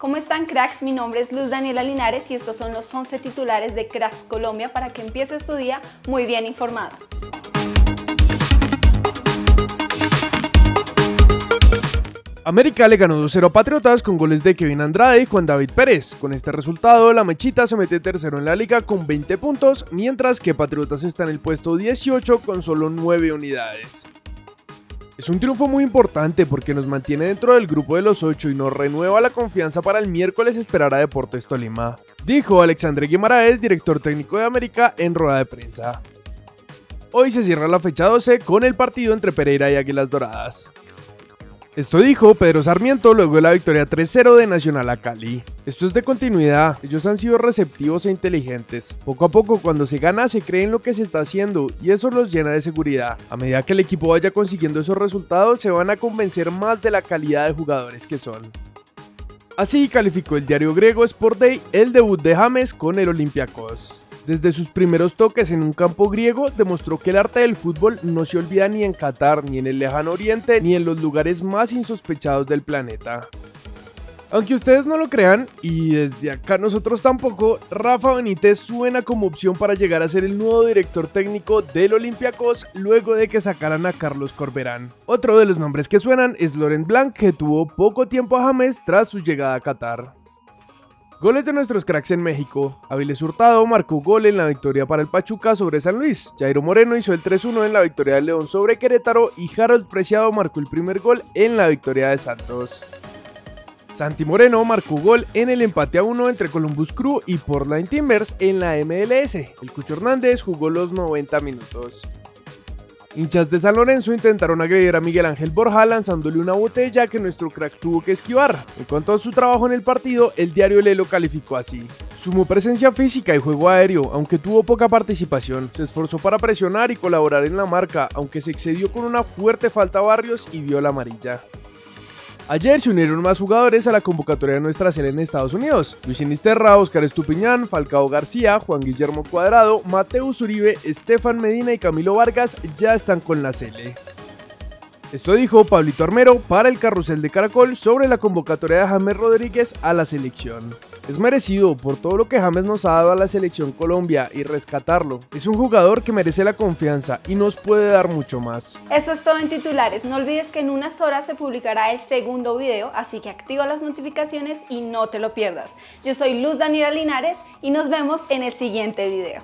¿Cómo están cracks? Mi nombre es Luz Daniela Linares y estos son los 11 titulares de Cracks Colombia para que empieces tu día muy bien informado. América le ganó 2-0 a Patriotas con goles de Kevin Andrade y Juan David Pérez. Con este resultado, la Mechita se mete tercero en la liga con 20 puntos, mientras que Patriotas está en el puesto 18 con solo 9 unidades. Es un triunfo muy importante porque nos mantiene dentro del grupo de los 8 y nos renueva la confianza para el miércoles esperar a Deportes Tolima, dijo Alexandre Guimaraes, director técnico de América, en rueda de prensa. Hoy se cierra la fecha 12 con el partido entre Pereira y Águilas Doradas. Esto dijo Pedro Sarmiento luego de la victoria 3-0 de Nacional a Cali. Esto es de continuidad, ellos han sido receptivos e inteligentes. Poco a poco cuando se gana se cree en lo que se está haciendo y eso los llena de seguridad. A medida que el equipo vaya consiguiendo esos resultados se van a convencer más de la calidad de jugadores que son. Así calificó el diario griego Sport Day el debut de James con el Olympiacos. Desde sus primeros toques en un campo griego, demostró que el arte del fútbol no se olvida ni en Qatar, ni en el lejano oriente, ni en los lugares más insospechados del planeta. Aunque ustedes no lo crean, y desde acá nosotros tampoco, Rafa Benítez suena como opción para llegar a ser el nuevo director técnico del Olympiacos luego de que sacaran a Carlos Corberán. Otro de los nombres que suenan es Laurent Blanc, que tuvo poco tiempo a James tras su llegada a Qatar. Goles de nuestros cracks en México. Aviles Hurtado marcó gol en la victoria para el Pachuca sobre San Luis. Jairo Moreno hizo el 3-1 en la victoria del León sobre Querétaro y Harold Preciado marcó el primer gol en la victoria de Santos. Santi Moreno marcó gol en el empate a 1 entre Columbus Crew y Portland Timbers en la MLS. El Cucho Hernández jugó los 90 minutos. Hinchas de San Lorenzo intentaron agredir a Miguel Ángel Borja lanzándole una botella que nuestro crack tuvo que esquivar. En cuanto a su trabajo en el partido, el diario Le lo calificó así. Sumó presencia física y juego aéreo, aunque tuvo poca participación. Se esforzó para presionar y colaborar en la marca, aunque se excedió con una fuerte falta a Barrios y vio la amarilla. Ayer se unieron más jugadores a la convocatoria de nuestra serie en Estados Unidos. Luis Inisterra, Oscar Estupiñán, Falcao García, Juan Guillermo Cuadrado, Mateus Uribe, Estefan Medina y Camilo Vargas ya están con la Sele. Esto dijo Pablito Armero para el carrusel de Caracol sobre la convocatoria de James Rodríguez a la selección. Es merecido por todo lo que James nos ha dado a la selección Colombia y rescatarlo. Es un jugador que merece la confianza y nos puede dar mucho más. Eso es todo en titulares. No olvides que en unas horas se publicará el segundo video, así que activa las notificaciones y no te lo pierdas. Yo soy Luz Daniela Linares y nos vemos en el siguiente video.